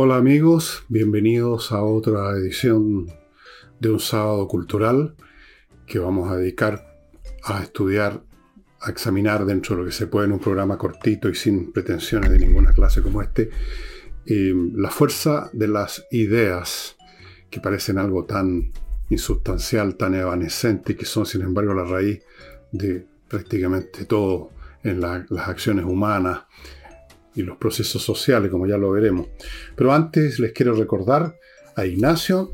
Hola amigos, bienvenidos a otra edición de un sábado cultural que vamos a dedicar a estudiar, a examinar dentro de lo que se puede en un programa cortito y sin pretensiones de ninguna clase como este, eh, la fuerza de las ideas que parecen algo tan insustancial, tan evanescente y que son sin embargo la raíz de prácticamente todo en las acciones humanas y los procesos sociales, como ya lo veremos. Pero antes les quiero recordar a Ignacio,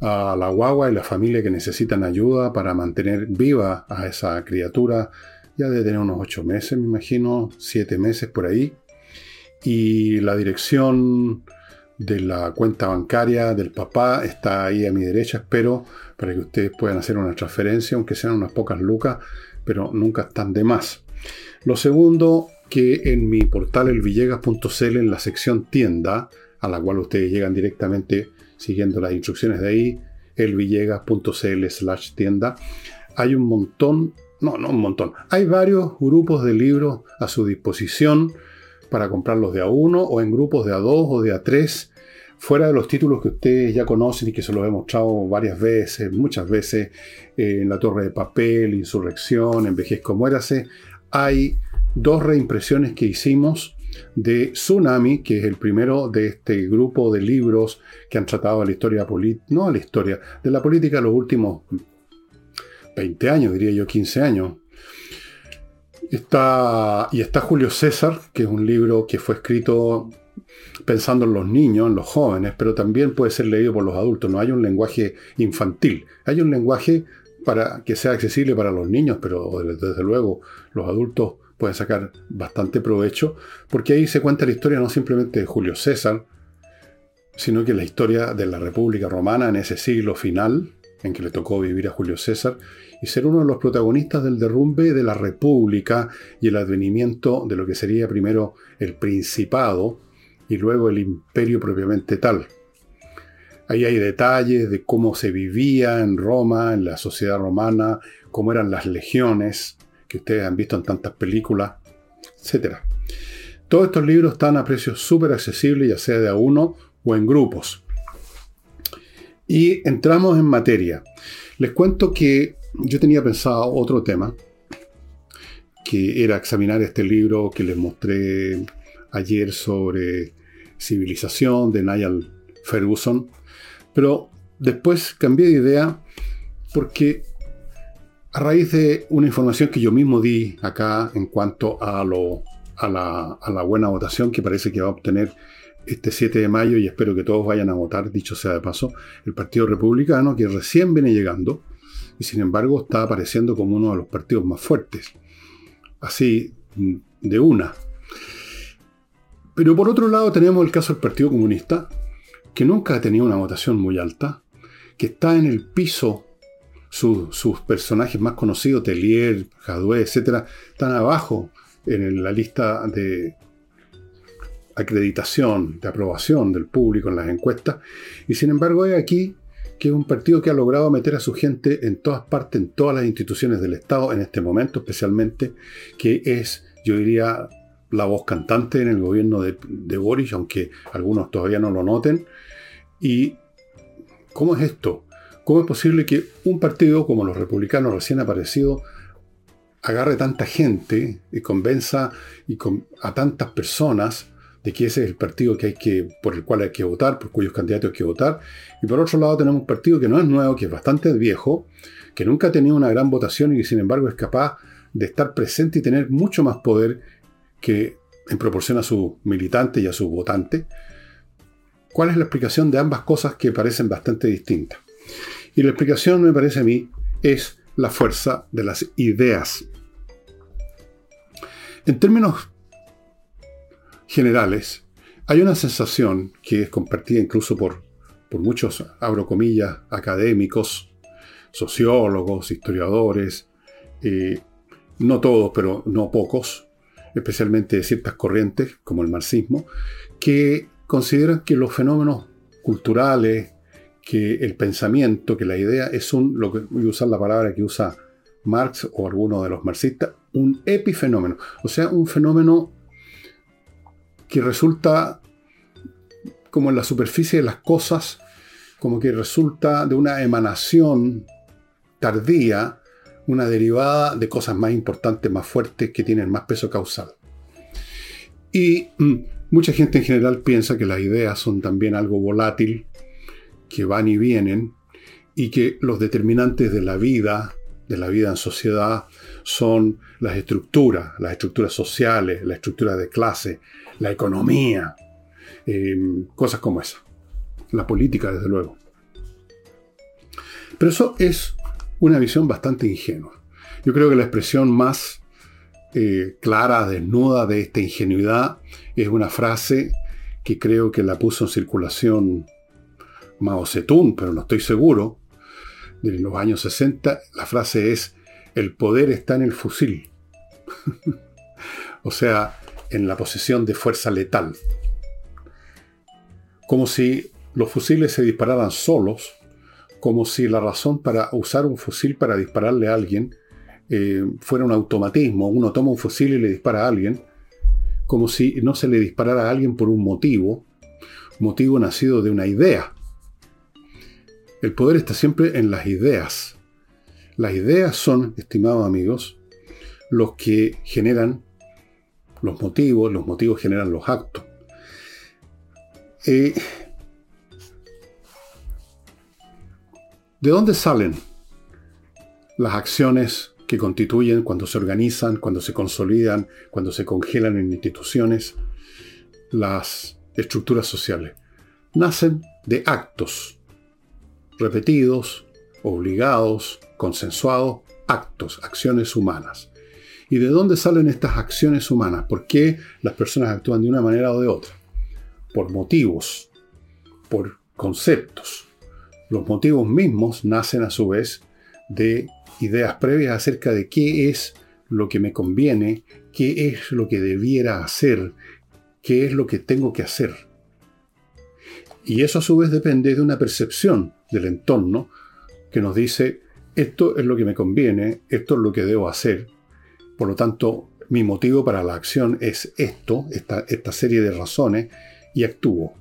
a la guagua y la familia que necesitan ayuda para mantener viva a esa criatura, ya de tener unos ocho meses, me imagino, siete meses por ahí. Y la dirección de la cuenta bancaria del papá está ahí a mi derecha, espero, para que ustedes puedan hacer una transferencia, aunque sean unas pocas lucas, pero nunca están de más. Lo segundo, que en mi portal elvillegas.cl, en la sección tienda, a la cual ustedes llegan directamente siguiendo las instrucciones de ahí, elvillegas.cl slash tienda, hay un montón, no, no un montón, hay varios grupos de libros a su disposición para comprarlos de a uno o en grupos de a dos o de a tres, fuera de los títulos que ustedes ya conocen y que se los he mostrado varias veces, muchas veces, eh, en La Torre de Papel, Insurrección, Envejezco Muérase, hay dos reimpresiones que hicimos de Tsunami, que es el primero de este grupo de libros que han tratado la historia política, no la historia, de la política los últimos 20 años, diría yo, 15 años. Está, y está Julio César, que es un libro que fue escrito pensando en los niños, en los jóvenes, pero también puede ser leído por los adultos. No hay un lenguaje infantil, hay un lenguaje para que sea accesible para los niños, pero desde luego los adultos pueden sacar bastante provecho, porque ahí se cuenta la historia no simplemente de Julio César, sino que la historia de la República Romana en ese siglo final, en que le tocó vivir a Julio César, y ser uno de los protagonistas del derrumbe de la República y el advenimiento de lo que sería primero el Principado y luego el Imperio propiamente tal. Ahí hay detalles de cómo se vivía en Roma, en la sociedad romana, cómo eran las legiones, que ustedes han visto en tantas películas, etc. Todos estos libros están a precios súper accesibles, ya sea de a uno o en grupos. Y entramos en materia. Les cuento que yo tenía pensado otro tema, que era examinar este libro que les mostré ayer sobre civilización de Niall Ferguson, pero después cambié de idea porque a raíz de una información que yo mismo di acá en cuanto a, lo, a, la, buena votación que parece que va a obtener este 7 de mayo y espero que todos vayan a votar, dicho sea de paso, el Partido Republicano que recién viene llegando y sin embargo está apareciendo como uno de los partidos más fuertes. Así, de una. Pero por otro lado tenemos el caso del Partido Comunista, que nunca ha tenido una votación muy alta, que está en el piso sus personajes más conocidos, Tellier, Jadwe, etc., están abajo en la lista de acreditación, de aprobación del público en las encuestas. Y sin embargo, hay aquí que es un partido que ha logrado meter a su gente en todas partes, en todas las instituciones del Estado, en este momento especialmente, que es, yo diría, la voz cantante en el gobierno de, de Boris, aunque algunos todavía no lo noten. ¿Y cómo es esto? ¿Cómo es posible que un partido como los republicanos recién aparecido agarre tanta gente y convenza a tantas personas de que ese es el partido que hay que, por el cual hay que votar, por cuyos candidatos hay que votar? Y por otro lado tenemos un partido que no es nuevo, que es bastante viejo, que nunca ha tenido una gran votación y sin embargo es capaz de estar presente y tener mucho más poder que en proporción a sus militantes y a sus votantes. ¿Cuál es la explicación de ambas cosas que parecen bastante distintas? Y la explicación, me parece a mí, es la fuerza de las ideas. En términos generales, hay una sensación que es compartida incluso por, por muchos, abro comillas, académicos, sociólogos, historiadores, eh, no todos, pero no pocos, especialmente de ciertas corrientes, como el marxismo, que consideran que los fenómenos culturales, que el pensamiento, que la idea es un, lo que voy a usar la palabra que usa Marx o alguno de los marxistas, un epifenómeno, o sea, un fenómeno que resulta como en la superficie de las cosas, como que resulta de una emanación tardía, una derivada de cosas más importantes, más fuertes, que tienen más peso causal. Y mm, mucha gente en general piensa que las ideas son también algo volátil, que van y vienen, y que los determinantes de la vida, de la vida en sociedad, son las estructuras, las estructuras sociales, la estructura de clase, la economía, eh, cosas como esa. La política, desde luego. Pero eso es una visión bastante ingenua. Yo creo que la expresión más eh, clara, desnuda de esta ingenuidad es una frase que creo que la puso en circulación Mao Zedong, pero no estoy seguro, de los años 60. La frase es, el poder está en el fusil. o sea, en la posesión de fuerza letal. Como si los fusiles se dispararan solos, como si la razón para usar un fusil para dispararle a alguien eh, fuera un automatismo. Uno toma un fusil y le dispara a alguien, como si no se le disparara a alguien por un motivo, motivo nacido de una idea. El poder está siempre en las ideas. Las ideas son, estimados amigos, los que generan los motivos, los motivos generan los actos. Eh, ¿De dónde salen las acciones que constituyen cuando se organizan, cuando se consolidan, cuando se congelan en instituciones las estructuras sociales? Nacen de actos repetidos, obligados, consensuados, actos, acciones humanas. ¿Y de dónde salen estas acciones humanas? ¿Por qué las personas actúan de una manera o de otra? Por motivos, por conceptos. Los motivos mismos nacen a su vez de ideas previas acerca de qué es lo que me conviene, qué es lo que debiera hacer, qué es lo que tengo que hacer. Y eso a su vez depende de una percepción del entorno que nos dice, esto es lo que me conviene, esto es lo que debo hacer. Por lo tanto, mi motivo para la acción es esto, esta, serie de razones, y actúo.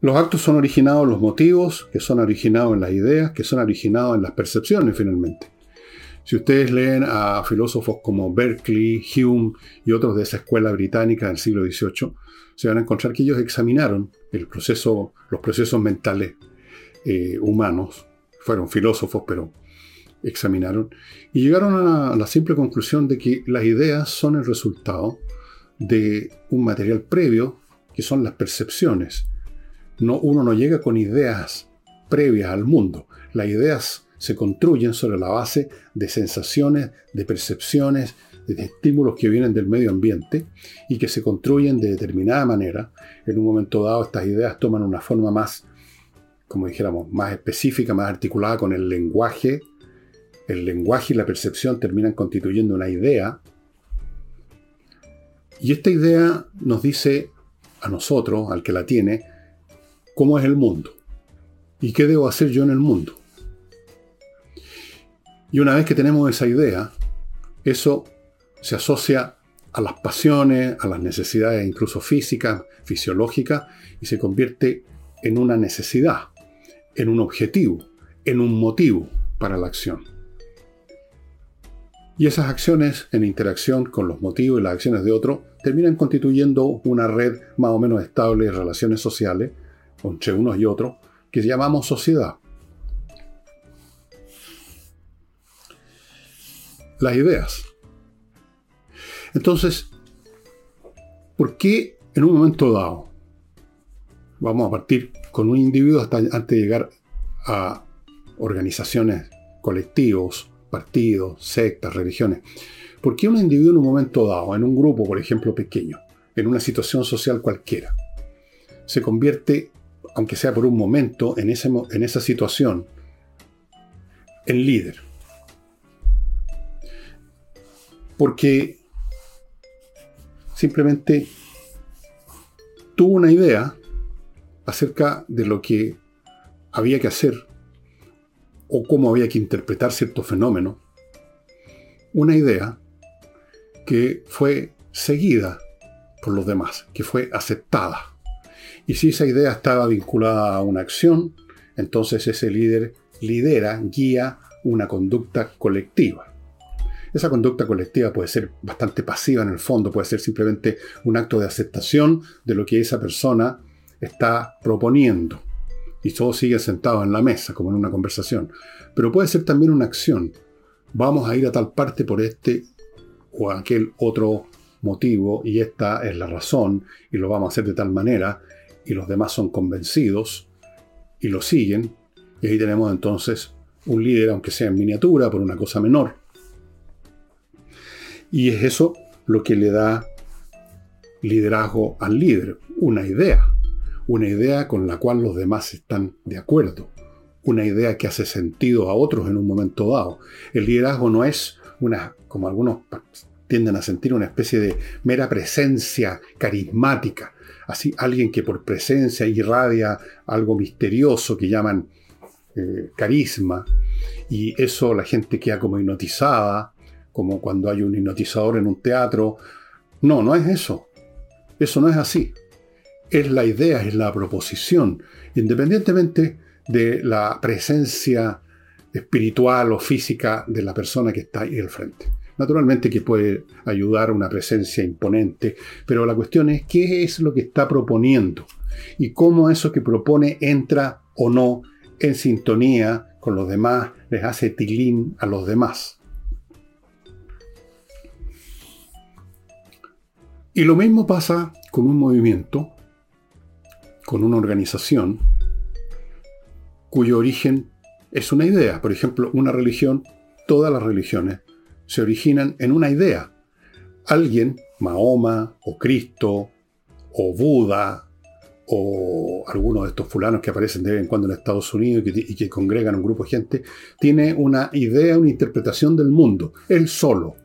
Los actos son originados en los motivos, que son originados en las ideas, que son originados en las percepciones finalmente. Si ustedes leen a filósofos como Berkeley, Hume y otros de esa escuela británica del siglo XVIII, se van a encontrar que ellos examinaron el proceso, los procesos mentales eh, humanos. Fueron filósofos, pero examinaron. Y llegaron a la simple conclusión de que las ideas son el resultado de un material previo, que son las percepciones. No, uno no llega con ideas previas al mundo. Las ideas se construyen sobre la base de sensaciones, de percepciones, de estímulos que vienen del medio ambiente y que se construyen de determinada manera. En un momento dado estas ideas toman una forma más, como dijéramos, más específica, más articulada con el lenguaje. El lenguaje y la percepción terminan constituyendo una idea. Y esta idea nos dice a nosotros, al que la tiene, cómo es el mundo y qué debo hacer yo en el mundo. Y una vez que tenemos esa idea, eso se asocia a las pasiones, a las necesidades incluso físicas, fisiológicas, y se convierte en una necesidad, en un objetivo, en un motivo para la acción. Y esas acciones en interacción con los motivos y las acciones de otro terminan constituyendo una red más o menos estable de relaciones sociales entre unos y otros que llamamos sociedad. Las ideas entonces, ¿por qué en un momento dado vamos a partir con un individuo hasta antes de llegar a organizaciones, colectivos, partidos, sectas, religiones? ¿Por qué un individuo en un momento dado, en un grupo, por ejemplo, pequeño, en una situación social cualquiera, se convierte, aunque sea por un momento, en, en esa situación, en líder? Porque simplemente tuvo una idea acerca de lo que había que hacer o cómo había que interpretar cierto fenómeno. Una idea que fue seguida por los demás, que fue aceptada. Y si esa idea estaba vinculada a una acción, entonces ese líder lidera, guía una conducta colectiva. Esa conducta colectiva puede ser bastante pasiva en el fondo, puede ser simplemente un acto de aceptación de lo que esa persona está proponiendo. Y todos siguen sentados en la mesa, como en una conversación. Pero puede ser también una acción. Vamos a ir a tal parte por este o aquel otro motivo y esta es la razón y lo vamos a hacer de tal manera y los demás son convencidos y lo siguen. Y ahí tenemos entonces un líder, aunque sea en miniatura, por una cosa menor. Y es eso lo que le da liderazgo al líder, una idea, una idea con la cual los demás están de acuerdo, una idea que hace sentido a otros en un momento dado. El liderazgo no es una, como algunos tienden a sentir, una especie de mera presencia carismática, así alguien que por presencia irradia algo misterioso que llaman eh, carisma, y eso la gente queda como hipnotizada, como cuando hay un hipnotizador en un teatro. No, no es eso. Eso no es así. Es la idea, es la proposición, independientemente de la presencia espiritual o física de la persona que está ahí al frente. Naturalmente que puede ayudar una presencia imponente, pero la cuestión es qué es lo que está proponiendo y cómo eso que propone entra o no en sintonía con los demás, les hace tilín a los demás. Y lo mismo pasa con un movimiento, con una organización, cuyo origen es una idea. Por ejemplo, una religión, todas las religiones, se originan en una idea. Alguien, Mahoma, o Cristo, o Buda, o algunos de estos fulanos que aparecen de vez en cuando en Estados Unidos y que, y que congregan un grupo de gente, tiene una idea, una interpretación del mundo, él solo.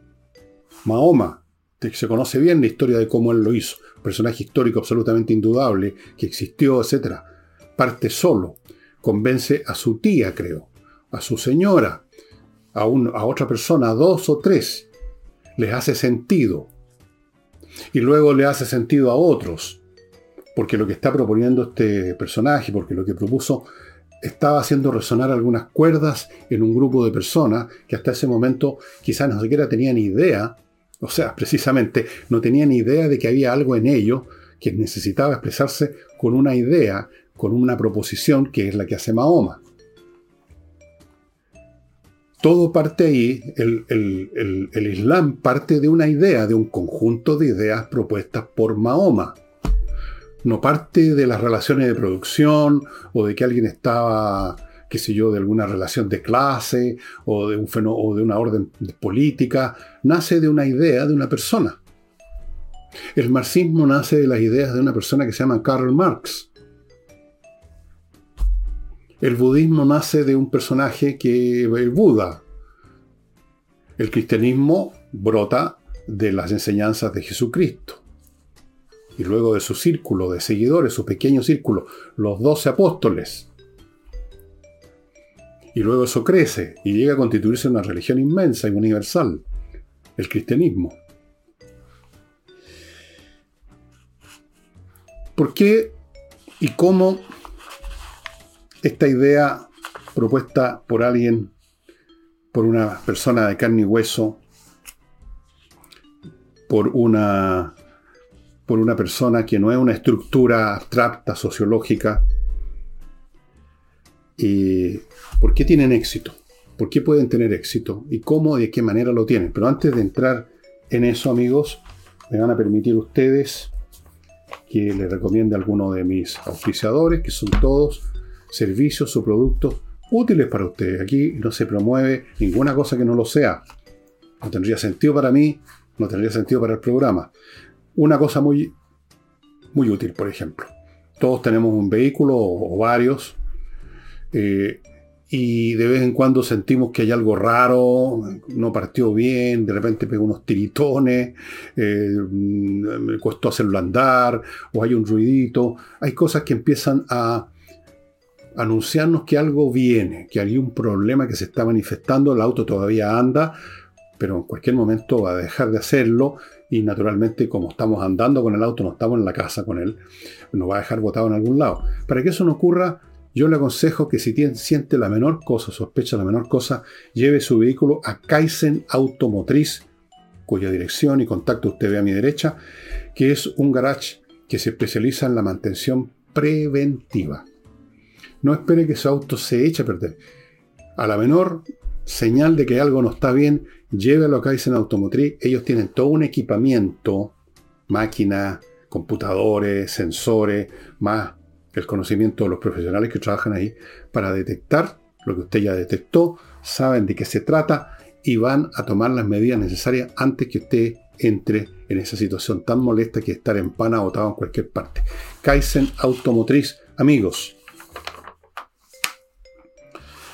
Mahoma se conoce bien la historia de cómo él lo hizo, personaje histórico absolutamente indudable, que existió, etc. Parte solo, convence a su tía, creo, a su señora, a, a otra persona, a dos o tres, les hace sentido. Y luego le hace sentido a otros, porque lo que está proponiendo este personaje, porque lo que propuso estaba haciendo resonar algunas cuerdas en un grupo de personas que hasta ese momento quizás no siquiera tenían idea o sea, precisamente no tenían idea de que había algo en ellos que necesitaba expresarse con una idea, con una proposición que es la que hace Mahoma. Todo parte ahí, el, el, Islam parte de una idea, de un conjunto de ideas propuestas por Mahoma. No parte de las relaciones de producción o de que alguien estaba qué sé yo, de alguna relación de clase o de, un o de una orden política, nace de una idea de una persona. El marxismo nace de las ideas de una persona que se llama Karl Marx. El budismo nace de un personaje que el Buda. El cristianismo brota de las enseñanzas de Jesucristo. Y luego de su círculo de seguidores, su pequeño círculo, los doce apóstoles. Y luego eso crece y llega a constituirse una religión inmensa y universal, el cristianismo. ¿Por qué y cómo esta idea propuesta por alguien, por una persona de carne y hueso, por una, por una persona que no es una estructura abstracta, sociológica, y ¿Por qué tienen éxito? ¿Por qué pueden tener éxito? ¿Y cómo y de qué manera lo tienen? Pero antes de entrar en eso, amigos, me van a permitir ustedes que les recomiende a alguno de mis auspiciadores, que son todos servicios o productos útiles para ustedes. Aquí no se promueve ninguna cosa que no lo sea. No tendría sentido para mí, no tendría sentido para el programa. Una cosa muy, muy útil, por ejemplo. Todos tenemos un vehículo o, varios. Eh, y de vez en cuando sentimos que hay algo raro, no partió bien, de repente pegó unos tiritones, eh, me costó hacerlo andar, o hay un ruidito. Hay cosas que empiezan a anunciarnos que algo viene, que hay un problema que se está manifestando, el auto todavía anda, pero en cualquier momento va a dejar de hacerlo y naturalmente como estamos andando con el auto, no estamos en la casa con él, nos va a dejar botado en algún lado. Para que eso no ocurra, yo le aconsejo que si tiene, siente la menor cosa, sospecha la menor cosa, lleve su vehículo a Kaizen Automotriz, cuya dirección y contacto usted ve a mi derecha, que es un garage que se especializa en la mantención preventiva. No espere que su auto se eche a perder. A la menor señal de que algo no está bien, llévelo a Kaizen Automotriz. Ellos tienen todo un equipamiento, máquinas, computadores, sensores, más el conocimiento de los profesionales que trabajan ahí para detectar lo que usted ya detectó, saben de qué se trata y van a tomar las medidas necesarias antes que usted entre en esa situación tan molesta que estar en pana botado en cualquier parte. Kaizen Automotriz, amigos.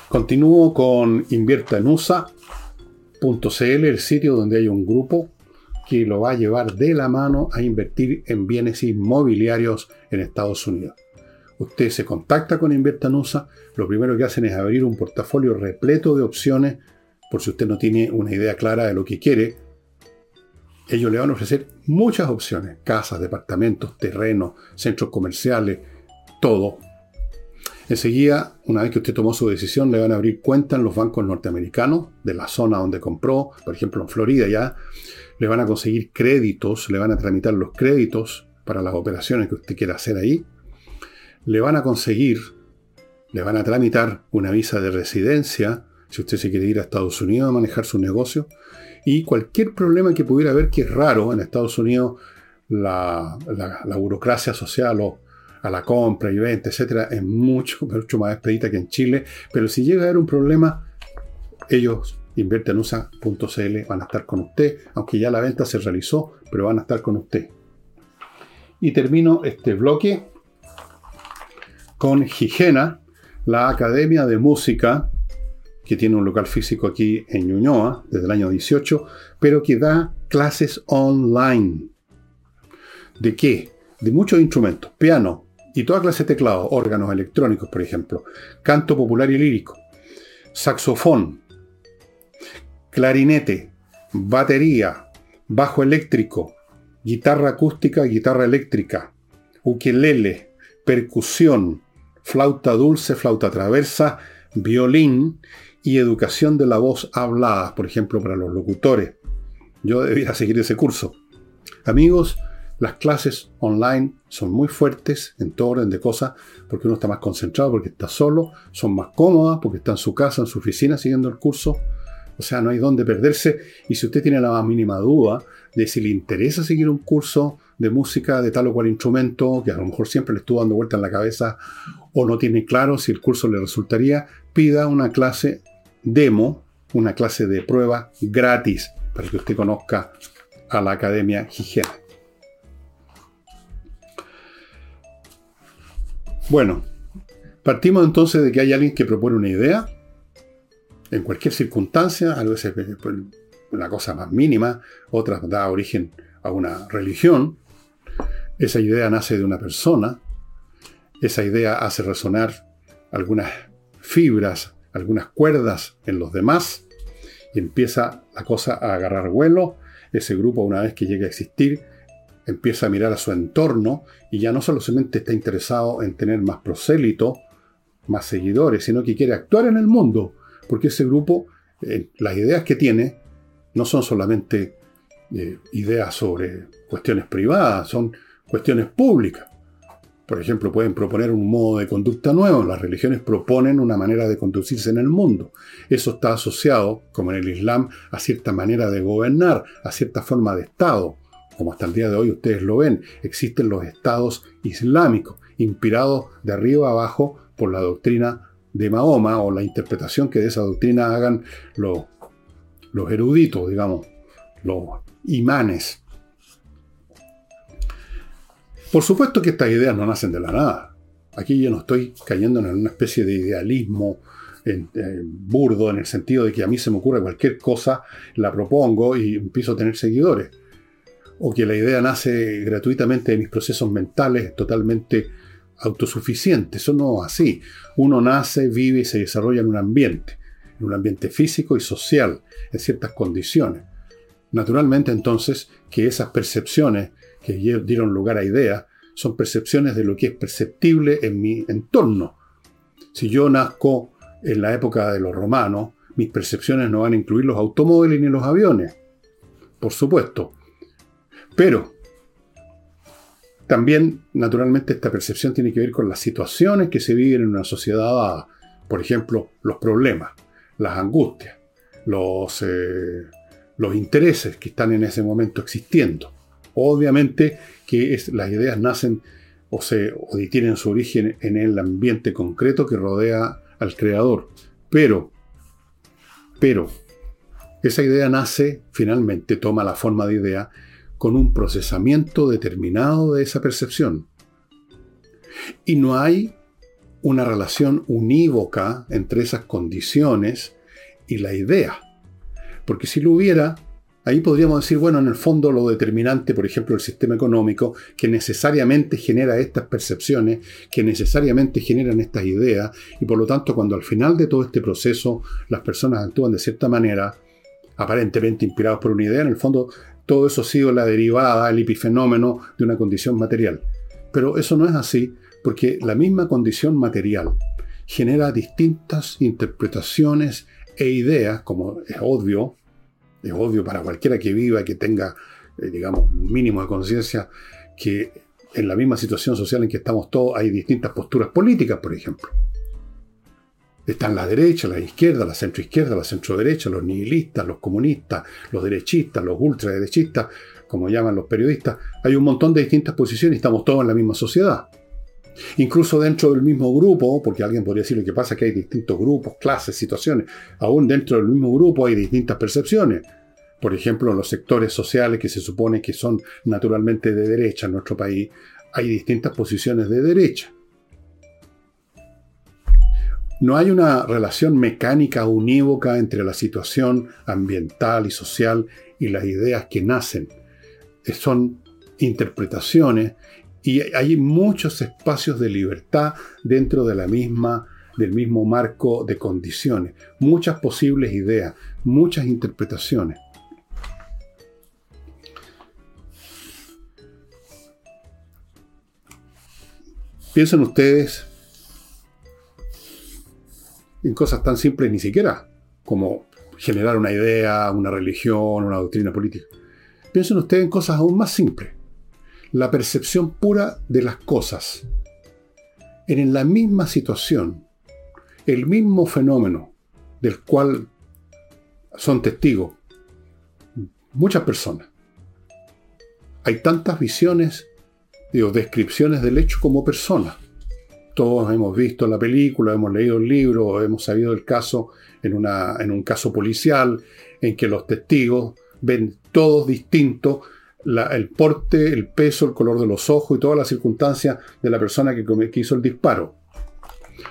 Continúo con inviertaenusa.cl, el sitio donde hay un grupo que lo va a llevar de la mano a invertir en bienes inmobiliarios en Estados Unidos. Usted se contacta con Inviertanusa, lo primero que hacen es abrir un portafolio repleto de opciones, por si usted no tiene una idea clara de lo que quiere. Ellos le van a ofrecer muchas opciones, casas, departamentos, terrenos, centros comerciales, todo. Enseguida, una vez que usted tomó su decisión, le van a abrir cuenta en los bancos norteamericanos de la zona donde compró, por ejemplo en Florida ya, le van a conseguir créditos, le van a tramitar los créditos para las operaciones que usted quiera hacer ahí le van a conseguir, le van a tramitar una visa de residencia, si usted se quiere ir a Estados Unidos a manejar su negocio, y cualquier problema que pudiera haber, que es raro en Estados Unidos, la, burocracia social o a la compra y venta, etcétera, es mucho, mucho más expedita que en Chile, pero si llega a haber un problema, ellos inviertenusa.cl van a estar con usted, aunque ya la venta se realizó, pero van a estar con usted. Y termino este bloque con Higiena, la Academia de Música, que tiene un local físico aquí en Ñuñoa desde el año 18, pero que da clases online. ¿De qué? De muchos instrumentos, piano y toda clase de teclados, órganos electrónicos, por ejemplo, canto popular y lírico, saxofón, clarinete, batería, bajo eléctrico, guitarra acústica, guitarra eléctrica, ukelele, percusión, flauta dulce, flauta traversa, violín y educación de la voz hablada, por ejemplo, para los locutores. Yo debía seguir ese curso. Amigos, las clases online son muy fuertes en todo orden de cosas, porque uno está más concentrado, porque está solo, son más cómodas, porque está en su casa, en su oficina siguiendo el curso. O sea, no hay dónde perderse. Y si usted tiene la más mínima duda de si le interesa seguir un curso de música de tal o cual instrumento, que a lo mejor siempre le estuvo dando vuelta en la cabeza o no tiene claro si el curso le resultaría, pida una clase demo, una clase de prueba gratis para que usted conozca a la Academia Higiene. Bueno, partimos entonces de que hay alguien que propone una idea, en cualquier circunstancia, a veces una cosa más mínima, otras da origen a una religión, esa idea nace de una persona, esa idea hace resonar algunas fibras, algunas cuerdas en los demás y empieza la cosa a agarrar vuelo. Ese grupo, una vez que llega a existir, empieza a mirar a su entorno y ya no solamente está interesado en tener más prosélito, más seguidores, sino que quiere actuar en el mundo, porque ese grupo, eh, las ideas que tiene, no son solamente eh, ideas sobre cuestiones privadas, son cuestiones públicas. Por ejemplo, pueden proponer un modo de conducta nuevo. Las religiones proponen una manera de conducirse en el mundo. Eso está asociado, como en el Islam, a cierta manera de gobernar, a cierta forma de Estado. Como hasta el día de hoy ustedes lo ven, existen los estados islámicos, inspirados de arriba abajo por la doctrina de Mahoma o la interpretación que de esa doctrina hagan los, los eruditos, digamos, los imanes. Por supuesto que estas ideas no nacen de la nada. Aquí yo no estoy cayendo en una especie de idealismo burdo en el sentido de que a mí se me ocurre cualquier cosa, la propongo y empiezo a tener seguidores. O que la idea nace gratuitamente de mis procesos mentales totalmente autosuficientes. Eso no es así. Uno nace, vive y se desarrolla en un ambiente, en un ambiente físico y social, en ciertas condiciones. Naturalmente entonces que esas percepciones que dieron lugar a ideas son percepciones de lo que es perceptible en mi entorno. Si yo nazco en la época de los romanos, mis percepciones no van a incluir los automóviles ni los aviones, por supuesto. Pero también, naturalmente, esta percepción tiene que ver con las situaciones que se viven en una sociedad Por ejemplo, los problemas, las angustias, los, eh, los intereses que están en ese momento existiendo. Obviamente que las ideas nacen o, se, o tienen su origen en el ambiente concreto que rodea al creador. Pero, pero, esa idea nace, finalmente toma la forma de idea, con un procesamiento determinado de esa percepción. Y no hay una relación unívoca entre esas condiciones y la idea. Porque si lo hubiera, Ahí podríamos decir, bueno, en el fondo lo determinante, por ejemplo, el sistema económico, que necesariamente genera estas percepciones, que necesariamente generan estas ideas, y por lo tanto, cuando al final de todo este proceso las personas actúan de cierta manera, aparentemente inspirados por una idea, en el fondo todo eso ha sido la derivada, el epifenómeno de una condición material. Pero eso no es así, porque la misma condición material genera distintas interpretaciones e ideas, como es obvio, es obvio para cualquiera que viva, que tenga, eh, digamos, un mínimo de conciencia, que en la misma situación social en que estamos todos hay distintas posturas políticas, por ejemplo. Están la derecha, la izquierda, la centroizquierda, la centroderecha, los nihilistas, los comunistas, los derechistas, los ultraderechistas, como llaman los periodistas. Hay un montón de distintas posiciones y estamos todos en la misma sociedad. Incluso dentro del mismo grupo, porque alguien podría decir lo que pasa es que hay distintos grupos, clases, situaciones, aún dentro del mismo grupo hay distintas percepciones. Por ejemplo, en los sectores sociales que se supone que son naturalmente de derecha en nuestro país, hay distintas posiciones de derecha. No hay una relación mecánica unívoca entre la situación ambiental y social y las ideas que nacen. Son interpretaciones y hay muchos espacios de libertad dentro de la misma, del mismo marco de condiciones, muchas posibles ideas, muchas interpretaciones. Piensen ustedes en cosas tan simples ni siquiera como generar una idea, una religión, una doctrina política. Piensen ustedes en cosas aún más simples la percepción pura de las cosas. En la misma situación, el mismo fenómeno del cual son testigos muchas personas. Hay tantas visiones o descripciones del hecho como persona. Todos hemos visto la película, hemos leído el libro, hemos sabido el caso en, una, en un caso policial en que los testigos ven todos distintos el porte, el peso, el color de los ojos y todas las circunstancias de la persona que, que hizo el disparo.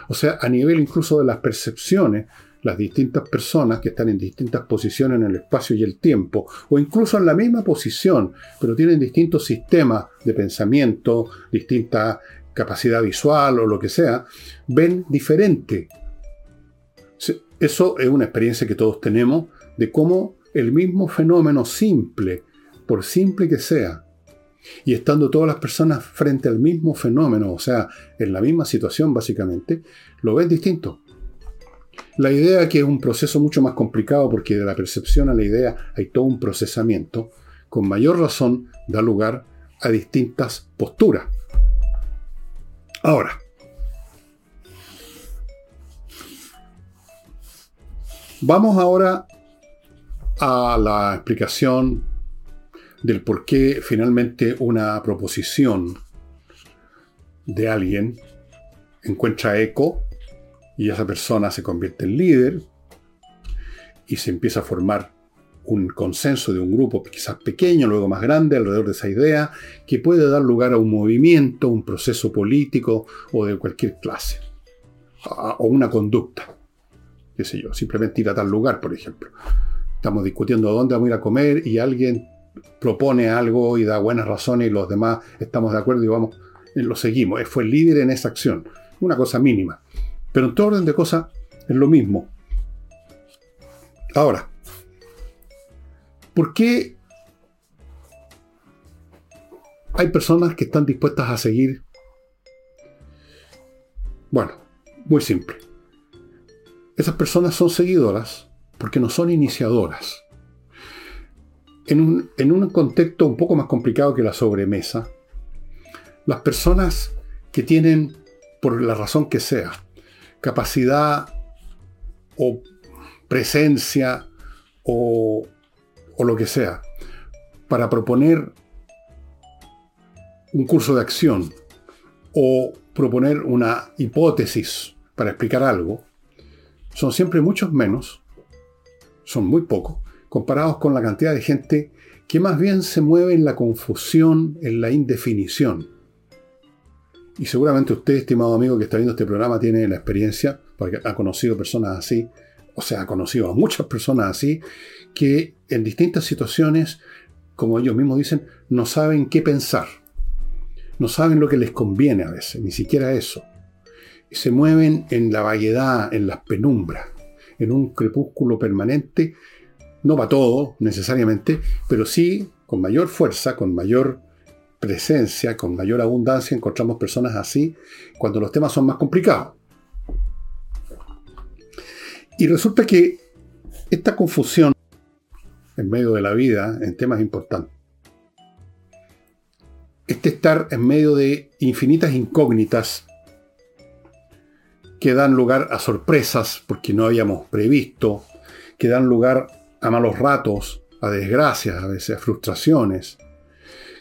O sea, a nivel incluso de las percepciones, las distintas personas que están en distintas posiciones en el espacio y el tiempo, o incluso en la misma posición, pero tienen distintos sistemas de pensamiento, distinta capacidad visual o lo que sea, ven diferente. Eso es una experiencia que todos tenemos de cómo el mismo fenómeno simple por simple que sea, y estando todas las personas frente al mismo fenómeno, o sea, en la misma situación básicamente, lo ven distinto. La idea que es un proceso mucho más complicado porque de la percepción a la idea hay todo un procesamiento, con mayor razón da lugar a distintas posturas. Ahora, vamos ahora a la explicación del por qué finalmente una proposición de alguien encuentra eco y esa persona se convierte en líder y se empieza a formar un consenso de un grupo quizás pequeño, luego más grande, alrededor de esa idea, que puede dar lugar a un movimiento, un proceso político o de cualquier clase, o una conducta, qué sé yo, simplemente ir a tal lugar, por ejemplo. Estamos discutiendo dónde vamos a ir a comer y alguien propone algo y da buenas razones y los demás estamos de acuerdo y vamos, eh, lo seguimos. Fue el líder en esa acción. Una cosa mínima. Pero en todo orden de cosas es lo mismo. Ahora, ¿Por qué hay personas que están dispuestas a seguir? Bueno, muy simple. Esas personas son seguidoras porque no son iniciadoras. En un, contexto un poco más complicado que la sobremesa, las personas que tienen, por la razón que sea, capacidad o presencia o, o lo que sea, para proponer un curso de acción o proponer una hipótesis para explicar algo, son siempre muchos menos, son muy pocos, comparados con la cantidad de gente que más bien se mueve en la confusión, en la indefinición. Y seguramente usted, estimado amigo que está viendo este programa, tiene la experiencia, porque ha conocido personas así, o sea, ha conocido a muchas personas así, que en distintas situaciones, como ellos mismos dicen, no saben qué pensar. No saben lo que les conviene a veces, ni siquiera eso. Se mueven en la vaguedad, en las penumbras, en un crepúsculo permanente, no para todo necesariamente, pero sí con mayor fuerza, con mayor presencia, con mayor abundancia, encontramos personas así cuando los temas son más complicados. Y resulta que esta confusión en medio de la vida en temas importantes, este estar en medio de infinitas incógnitas que dan lugar a sorpresas porque no habíamos previsto, que dan lugar a malos ratos, a desgracias, a veces a frustraciones,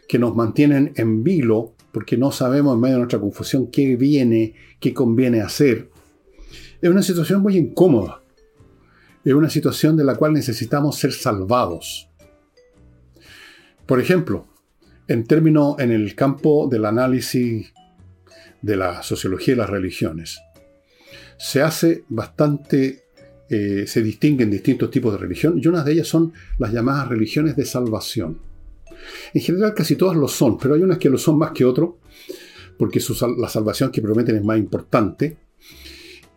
que nos mantienen en vilo porque no sabemos en medio de nuestra confusión qué viene, qué conviene hacer. Es una situación muy incómoda. Es una situación de la cual necesitamos ser salvados. Por ejemplo, en términos en el campo del análisis de la sociología y las religiones, se hace bastante, eh, se distinguen distintos tipos de religión y unas de ellas son las llamadas religiones de salvación. En general casi todas lo son, pero hay unas que lo son más que otras, porque la salvación que prometen es más importante.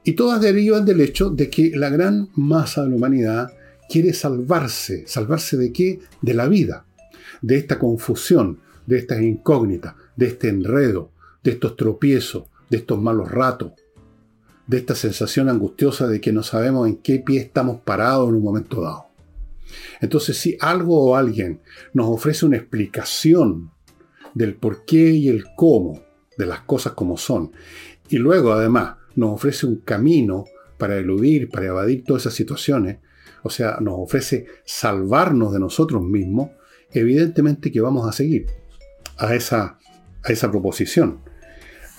Y todas derivan del hecho de que la gran masa de la humanidad quiere salvarse. ¿Salvarse de qué? De la vida, de esta confusión, de estas incógnitas, de este enredo, de estos tropiezos, de estos malos ratos, de esta sensación angustiosa de que no sabemos en qué pie estamos parados en un momento dado. Entonces, si algo o alguien nos ofrece una explicación del por qué y el cómo de las cosas como son, y luego además nos ofrece un camino para eludir, para evadir todas esas situaciones, o sea, nos ofrece salvarnos de nosotros mismos, evidentemente que vamos a seguir a esa, a esa proposición.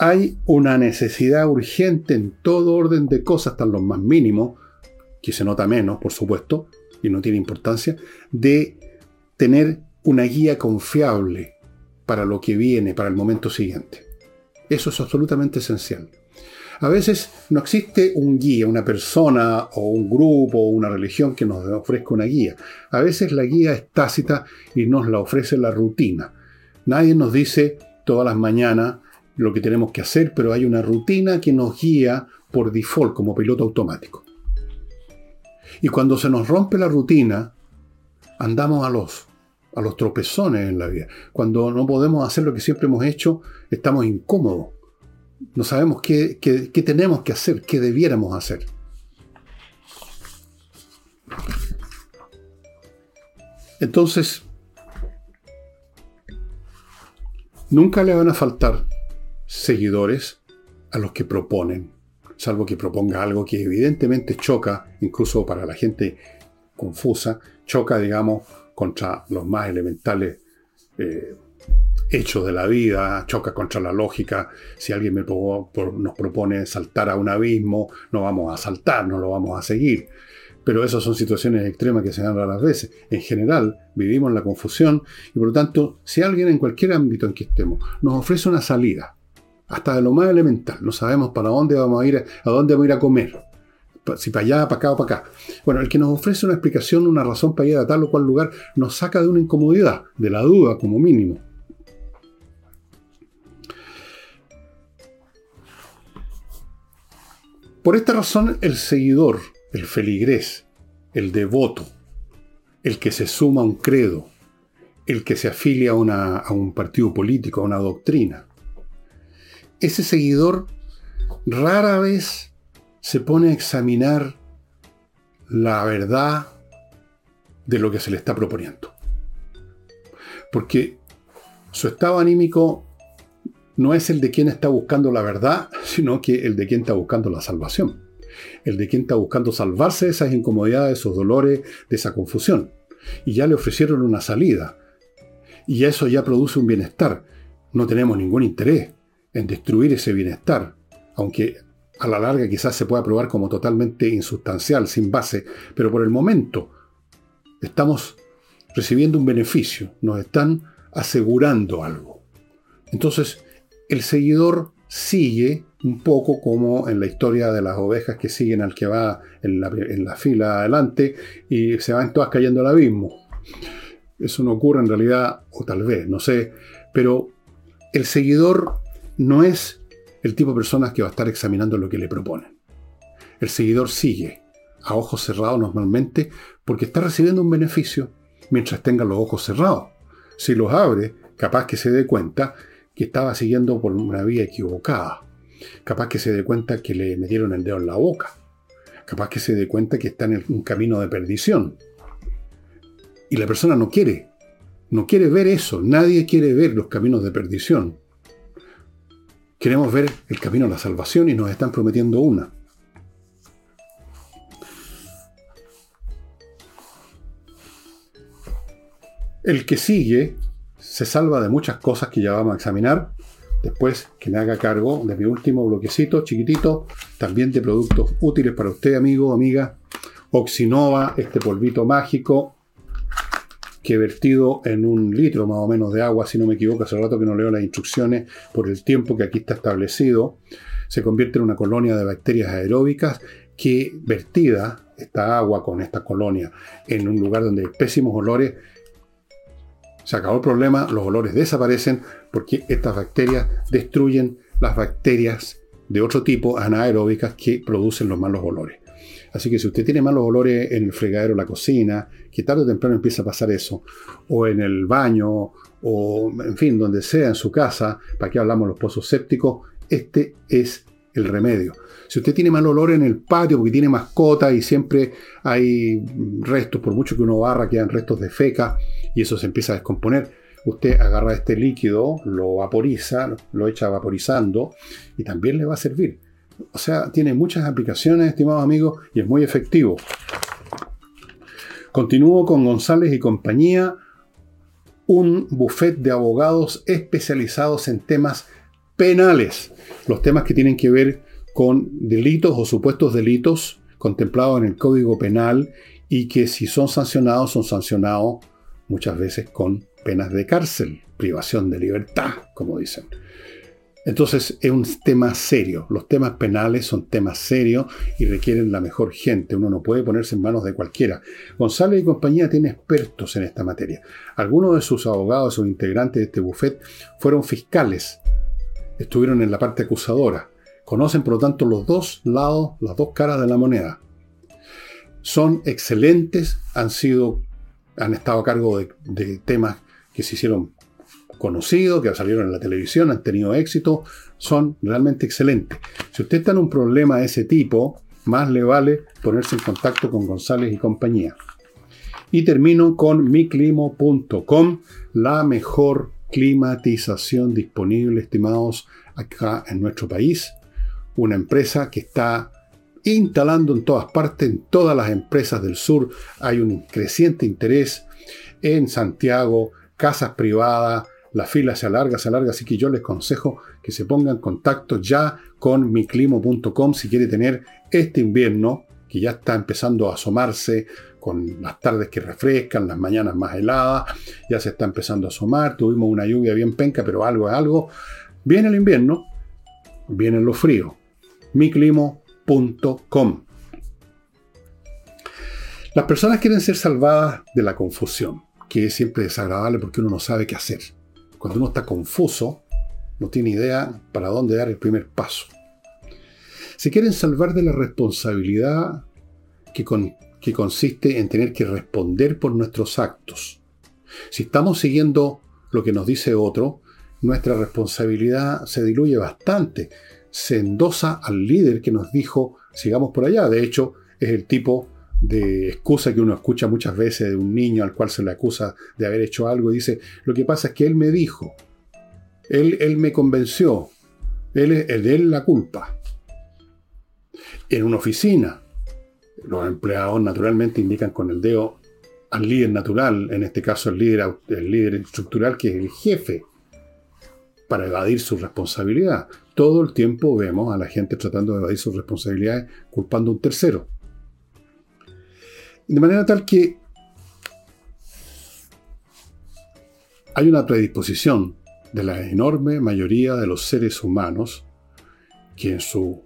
Hay una necesidad urgente en todo orden de cosas, hasta los más mínimos, que se nota menos, por supuesto, y no tiene importancia, de tener una guía confiable para lo que viene, para el momento siguiente. Eso es absolutamente esencial. A veces no existe un guía, una persona o un grupo o una religión que nos ofrezca una guía. A veces la guía es tácita y nos la ofrece la rutina. Nadie nos dice todas las mañanas lo que tenemos que hacer, pero hay una rutina que nos guía por default como piloto automático. Y cuando se nos rompe la rutina, andamos a los, a los tropezones en la vida. Cuando no podemos hacer lo que siempre hemos hecho, estamos incómodos. No sabemos qué, qué tenemos que hacer, qué debiéramos hacer. Entonces, nunca le van a faltar seguidores a los que proponen salvo que proponga algo que evidentemente choca, incluso para la gente confusa, choca, digamos, contra los más elementales eh, hechos de la vida, choca contra la lógica. Si alguien nos propone saltar a un abismo, no vamos a saltar, no lo vamos a seguir. Pero esas son situaciones extremas que se dan raras veces. En general, vivimos en la confusión y por lo tanto, si alguien en cualquier ámbito en que estemos nos ofrece una salida, hasta de lo más elemental. No sabemos para dónde vamos a ir, a dónde vamos a ir a comer. Si para allá, para acá o para acá. Bueno, el que nos ofrece una explicación, una razón para ir a tal o cual lugar, nos saca de una incomodidad, de la duda como mínimo. Por esta razón, el seguidor, el feligrés, el devoto, el que se suma a un credo, el que se afilia a, a un partido político, a una doctrina. Ese seguidor rara vez se pone a examinar la verdad de lo que se le está proponiendo. Porque su estado anímico no es el de quien está buscando la verdad, sino que el de quien está buscando la salvación. El de quien está buscando salvarse de esas incomodidades, de esos dolores, de esa confusión. Y ya le ofrecieron una salida. Y eso ya produce un bienestar. No tenemos ningún interés en destruir ese bienestar, aunque a la larga quizás se pueda probar como totalmente insustancial, sin base, pero por el momento estamos recibiendo un beneficio, nos están asegurando algo. Entonces, el seguidor sigue un poco como en la historia de las ovejas que siguen al que va en la, fila adelante y se van todas cayendo al abismo. Eso no ocurre en realidad, o tal vez, no sé, pero el seguidor no es el tipo de personas que va a estar examinando lo que le proponen. El seguidor sigue, a ojos cerrados normalmente, porque está recibiendo un beneficio mientras tenga los ojos cerrados. Si los abre, capaz que se dé cuenta que estaba siguiendo por una vía equivocada. Capaz que se dé cuenta que le metieron el dedo en la boca. Capaz que se dé cuenta que está en un camino de perdición. Y la persona no quiere. No quiere ver eso. Nadie quiere ver los caminos de perdición. Queremos ver el camino a la salvación y nos están prometiendo una. El que sigue se salva de muchas cosas que ya vamos a examinar. Después que me haga cargo de mi último bloquecito chiquitito, también de productos útiles para usted, amigo, amiga. Oxinova, este polvito mágico, que vertido en un litro más o menos de agua, si no me equivoco, hace rato que no leo las instrucciones por el tiempo que aquí está establecido, se convierte en una colonia de bacterias aeróbicas que vertida esta agua con esta colonia en un lugar donde hay pésimos olores, se acabó el problema, los olores desaparecen porque estas bacterias destruyen las bacterias de otro tipo anaeróbicas que producen los malos olores. Así que si usted tiene malos olores en el fregadero, la cocina, que tarde o temprano empieza a pasar eso, o en el baño, o en fin, donde sea, en su casa, para qué hablamos los pozos sépticos, este es el remedio. Si usted tiene mal olor en el patio porque tiene mascota y siempre hay restos, por mucho que uno barra, quedan restos de feca y eso se empieza a descomponer, usted agarra este líquido, lo vaporiza, lo echa vaporizando y también le va a servir. O sea, tiene muchas aplicaciones, estimados amigos, y es muy efectivo. Continúo con González y compañía, un buffet de abogados especializados en temas penales, los temas que tienen que ver con delitos o supuestos delitos contemplados en el Código Penal y que si son sancionados, son sancionados muchas veces con penas de cárcel, privación de libertad, como dicen. Entonces es un tema serio. Los temas penales son temas serios y requieren la mejor gente. Uno no puede ponerse en manos de cualquiera. González y compañía tiene expertos en esta materia. Algunos de sus abogados o integrantes de este buffet fueron fiscales. Estuvieron en la parte acusadora. Conocen, por lo tanto, los dos lados, las dos caras de la moneda. Son excelentes, han sido, han estado a cargo de temas que se hicieron conocidos, que salieron en la televisión, han tenido éxito, son realmente excelentes. Si usted está en un problema de ese tipo, más le vale ponerse en contacto con González y compañía. Y termino con miclimo.com, la mejor climatización disponible, estimados, acá en nuestro país. Una empresa que está instalando en todas partes, en todas las empresas del sur. Hay un creciente interés en Santiago, casas privadas, la fila se alarga, se alarga, así que yo les aconsejo que se pongan en contacto ya con miclimo.com si quiere tener este invierno, que ya está empezando a asomarse con las tardes que refrescan, las mañanas más heladas, ya se está empezando a asomar, tuvimos una lluvia bien penca, pero algo es algo. Viene el invierno, viene lo frío. miclimo.com Las personas quieren ser salvadas de la confusión, que es siempre desagradable porque uno no sabe qué hacer. Cuando uno está confuso, no tiene idea para dónde dar el primer paso. Se quieren salvar de la responsabilidad que con que consiste en tener que responder por nuestros actos. Si estamos siguiendo lo que nos dice otro, nuestra responsabilidad se diluye bastante. Se endosa al líder que nos dijo, sigamos por allá. De hecho, es el tipo de excusa que uno escucha muchas veces de un niño al cual se le acusa de haber hecho algo y dice, lo que pasa es que él me dijo, él, él me convenció, él es de él la culpa. En una oficina, los empleados naturalmente indican con el dedo al líder natural, en este caso el líder, el líder estructural, que es el jefe, para evadir su responsabilidad. Todo el tiempo vemos a la gente tratando de evadir sus responsabilidades culpando a un tercero. De manera tal que hay una predisposición de la enorme mayoría de los seres humanos, que en su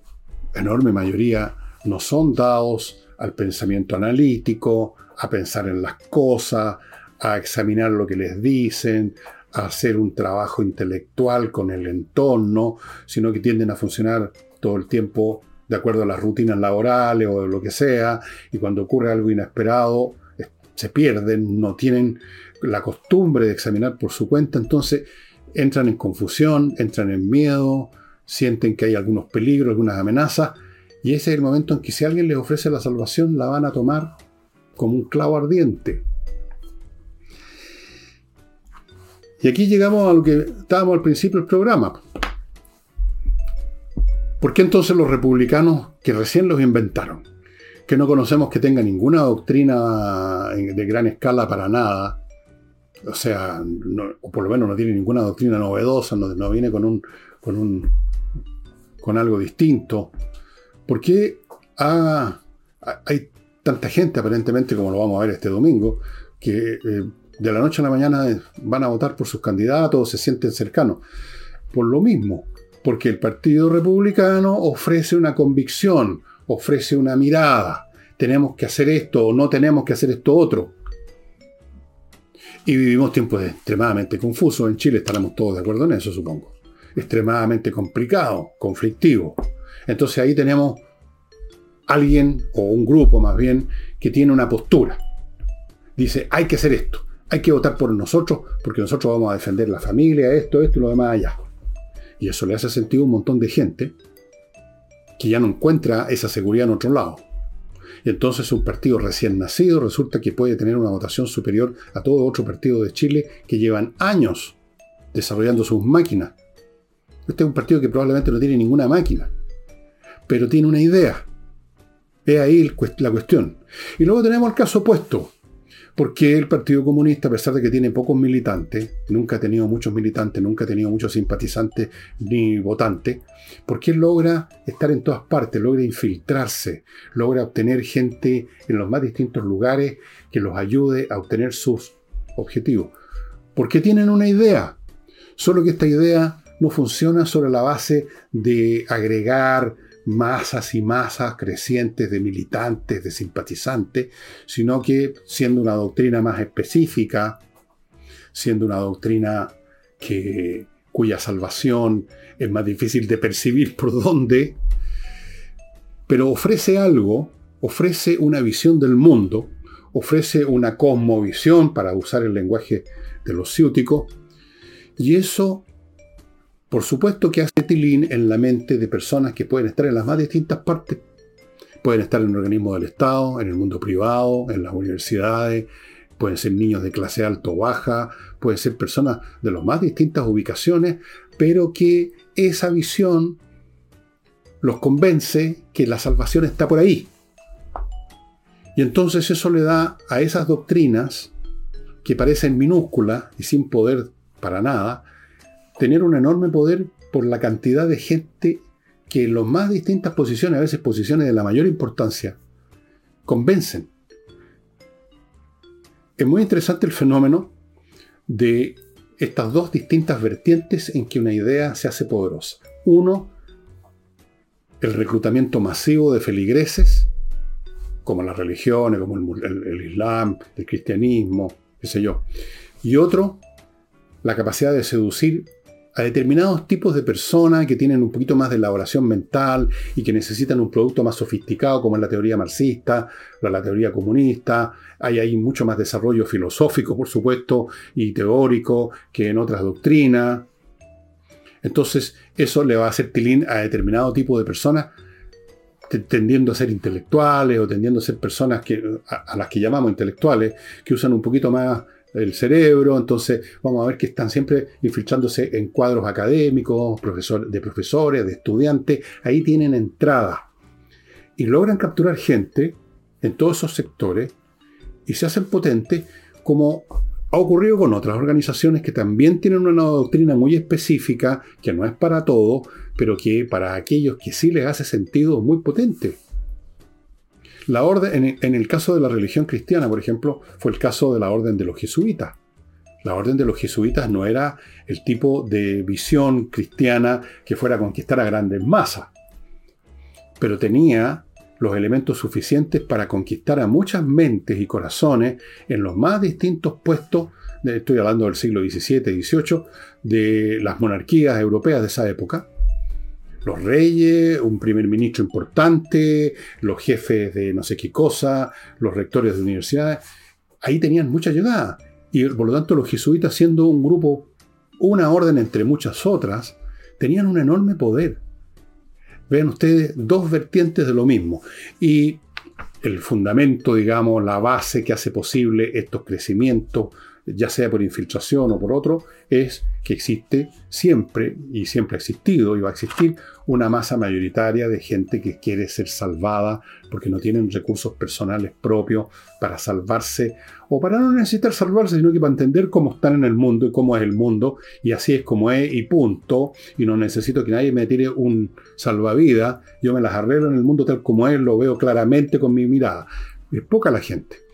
enorme mayoría no son dados al pensamiento analítico, a pensar en las cosas, a examinar lo que les dicen, a hacer un trabajo intelectual con el entorno, sino que tienden a funcionar todo el tiempo de acuerdo a las rutinas laborales o lo que sea, y cuando ocurre algo inesperado se pierden, no tienen la costumbre de examinar por su cuenta, entonces entran en confusión, entran en miedo, sienten que hay algunos peligros, algunas amenazas, y ese es el momento en que si alguien les ofrece la salvación, la van a tomar como un clavo ardiente. Y aquí llegamos a lo que estábamos al principio del programa. ¿Por qué entonces los republicanos, que recién los inventaron, que no conocemos que tenga ninguna doctrina de gran escala para nada, o sea, o por lo menos no tiene ninguna doctrina novedosa, no, viene con un, con un con algo distinto, ¿por qué hay tanta gente, aparentemente, como lo vamos a ver este domingo, que eh, de la noche a la mañana van a votar por sus candidatos se sienten cercanos. Por lo mismo, porque el Partido Republicano ofrece una convicción, ofrece una mirada. Tenemos que hacer esto o no tenemos que hacer esto otro. Y vivimos tiempos extremadamente confusos. En Chile estaremos todos de acuerdo en eso, supongo. Extremadamente complicado, conflictivo. Entonces ahí tenemos alguien, o un grupo más bien, que tiene una postura. Dice, hay que hacer esto, hay que votar por nosotros, porque nosotros vamos a defender la familia, esto, esto y lo demás allá. Y eso le hace sentido a un montón de gente que ya no encuentra esa seguridad en otro lado. Y entonces un partido recién nacido resulta que puede tener una votación superior a todo otro partido de Chile que llevan años desarrollando sus máquinas. Este es un partido que probablemente no tiene ninguna máquina, pero tiene una idea. Es ahí la cuestión. Y luego tenemos el caso opuesto. Porque el Partido Comunista, a pesar de que tiene pocos militantes, nunca ha tenido muchos militantes, nunca ha tenido muchos simpatizantes ni votantes, porque logra estar en todas partes, logra infiltrarse, logra obtener gente en los más distintos lugares que los ayude a obtener sus objetivos. Porque tienen una idea, solo que esta idea no funciona sobre la base de agregar masas y masas crecientes de militantes, de simpatizantes, sino que siendo una doctrina más específica, siendo una doctrina que, cuya salvación es más difícil de percibir por dónde, pero ofrece algo, ofrece una visión del mundo, ofrece una cosmovisión, para usar el lenguaje de los ciúticos, y eso por supuesto que hace tilín en la mente de personas que pueden estar en las más distintas partes. Pueden estar en un organismo del Estado, en el mundo privado, en las universidades, pueden ser niños de clase alta o baja, pueden ser personas de las más distintas ubicaciones, pero que esa visión los convence que la salvación está por ahí. Y entonces eso le da a esas doctrinas, que parecen minúsculas y sin poder para nada, tener un enorme poder por la cantidad de gente que en las más distintas posiciones, a veces posiciones de la mayor importancia, convencen. Es muy interesante el fenómeno de estas dos distintas vertientes en que una idea se hace poderosa. Uno, el reclutamiento masivo de feligreses, como las religiones, como el, el Islam, el cristianismo, qué sé yo. Y otro, la capacidad de seducir a determinados tipos de personas que tienen un poquito más de elaboración mental y que necesitan un producto más sofisticado, como es la teoría marxista, la, la teoría comunista. Hay ahí mucho más desarrollo filosófico, por supuesto, y teórico que en otras doctrinas. Entonces, eso le va a hacer tilín a determinado tipo de personas, tendiendo a ser intelectuales o tendiendo a ser personas que, a las que llamamos intelectuales, que usan un poquito más el cerebro, entonces vamos a ver que están siempre infiltrándose en cuadros académicos, de profesores, de estudiantes, ahí tienen entrada. Y logran capturar gente en todos esos sectores y se hacen potentes como ha ocurrido con otras organizaciones que también tienen una doctrina muy específica, que no es para todo, pero que para aquellos que sí les hace sentido es muy potente. La orden, en, el caso de la religión cristiana, por ejemplo, fue el caso de la orden de los jesuitas. La orden de los jesuitas no era el tipo de visión cristiana que fuera a conquistar a grandes masas, pero tenía los elementos suficientes para conquistar a muchas mentes y corazones en los más distintos puestos, estoy hablando del siglo XVII XVIII, de las monarquías europeas de esa época, los reyes, un primer ministro importante, los jefes de no sé qué cosa, los rectores de universidades, ahí tenían mucha llegada. Y por lo tanto los jesuitas, siendo un grupo, una orden entre muchas otras, tenían un enorme poder. Vean ustedes, dos vertientes de lo mismo. Y el fundamento, digamos, la base que hace posible estos crecimientos ya sea por infiltración o por otro, es que existe siempre, y siempre ha existido y va a existir, una masa mayoritaria de gente que quiere ser salvada porque no tienen recursos personales propios para salvarse, o para no necesitar salvarse, sino que para entender cómo están en el mundo y cómo es el mundo, y así es como es, y punto, y no necesito que nadie me tire un salvavidas, yo me las arreglo en el mundo tal como es, lo veo claramente con mi mirada. Es poca la gente.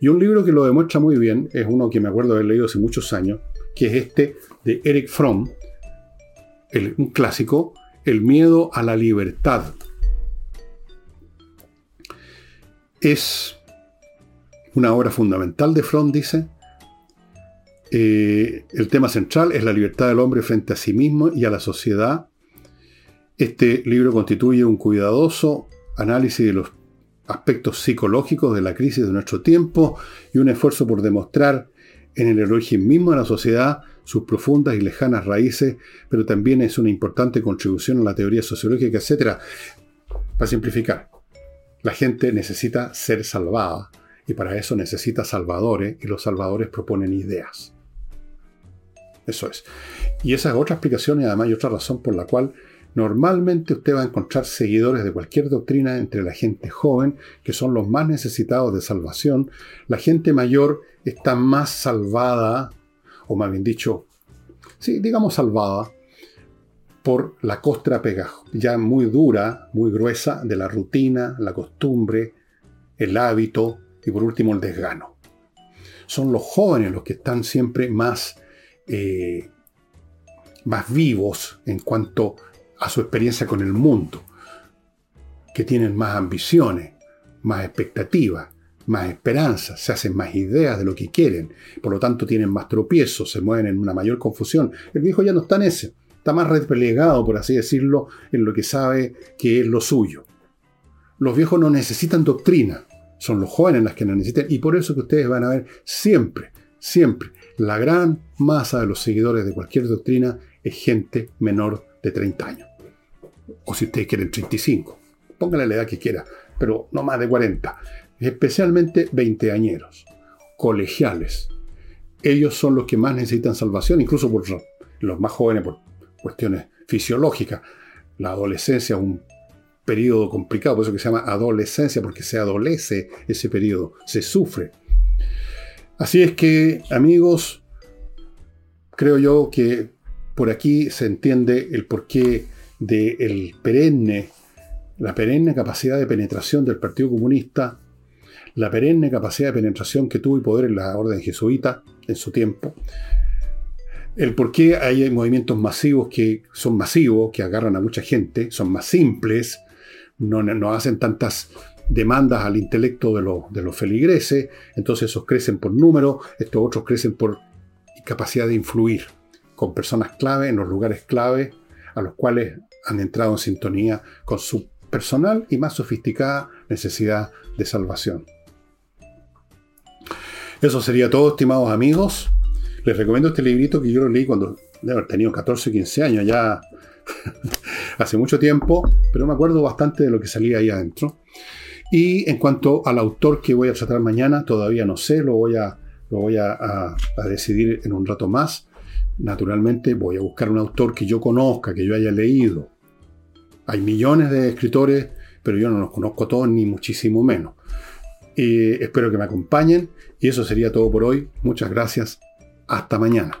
Y un libro que lo demuestra muy bien es uno que me acuerdo haber leído hace muchos años, que es este de Eric Fromm, un clásico, El miedo a la libertad. Es una obra fundamental de Fromm, dice. Eh, el tema central es la libertad del hombre frente a sí mismo y a la sociedad. Este libro constituye un cuidadoso análisis de los aspectos psicológicos de la crisis de nuestro tiempo y un esfuerzo por demostrar en el origen mismo de la sociedad sus profundas y lejanas raíces, pero también es una importante contribución a la teoría sociológica, etc. Para simplificar, la gente necesita ser salvada y para eso necesita salvadores y los salvadores proponen ideas. Eso es. Y esa es otra explicación y además hay otra razón por la cual Normalmente usted va a encontrar seguidores de cualquier doctrina entre la gente joven, que son los más necesitados de salvación. La gente mayor está más salvada, o más bien dicho, sí, digamos salvada, por la costra pegajo, ya muy dura, muy gruesa, de la rutina, la costumbre, el hábito y por último el desgano. Son los jóvenes los que están siempre más, eh, más vivos en cuanto a su experiencia con el mundo, que tienen más ambiciones, más expectativas, más esperanzas, se hacen más ideas de lo que quieren, por lo tanto tienen más tropiezos, se mueven en una mayor confusión. El viejo ya no está en ese, está más replegado, por así decirlo, en lo que sabe que es lo suyo. Los viejos no necesitan doctrina, son los jóvenes las que la necesitan, y por eso que ustedes van a ver siempre, siempre, la gran masa de los seguidores de cualquier doctrina es gente menor de 30 años o si ustedes quieren 35, póngale la edad que quiera, pero no más de 40, especialmente veinteañeros, colegiales. Ellos son los que más necesitan salvación, incluso por los más jóvenes por cuestiones fisiológicas. La adolescencia es un periodo complicado, por eso que se llama adolescencia, porque se adolece ese periodo, se sufre. Así es que, amigos, creo yo que por aquí se entiende el por qué de la perenne capacidad de penetración del Partido Comunista, la perenne capacidad de penetración que tuvo y poder en la orden jesuita en su tiempo, el por qué hay movimientos masivos que son masivos, que agarran a mucha gente, son más simples, no, no hacen tantas demandas al intelecto de, de los feligreses, entonces esos crecen por número, estos otros crecen por capacidad de influir con personas clave en los lugares clave a los cuales han entrado en sintonía con su personal y más sofisticada necesidad de salvación. Eso sería todo, estimados amigos. Les recomiendo este librito que yo lo leí cuando debe haber tenido 14 o 15 años, ya hace mucho tiempo, pero me acuerdo bastante de lo que salía ahí adentro. Y en cuanto al autor que voy a tratar mañana, todavía no sé, lo voy a, lo voy a decidir en un rato más. Naturalmente voy a buscar un autor que yo conozca, que yo haya leído. Hay millones de escritores, pero yo no los conozco todos, ni muchísimo menos. Y espero que me acompañen. Y eso sería todo por hoy. Muchas gracias. Hasta mañana.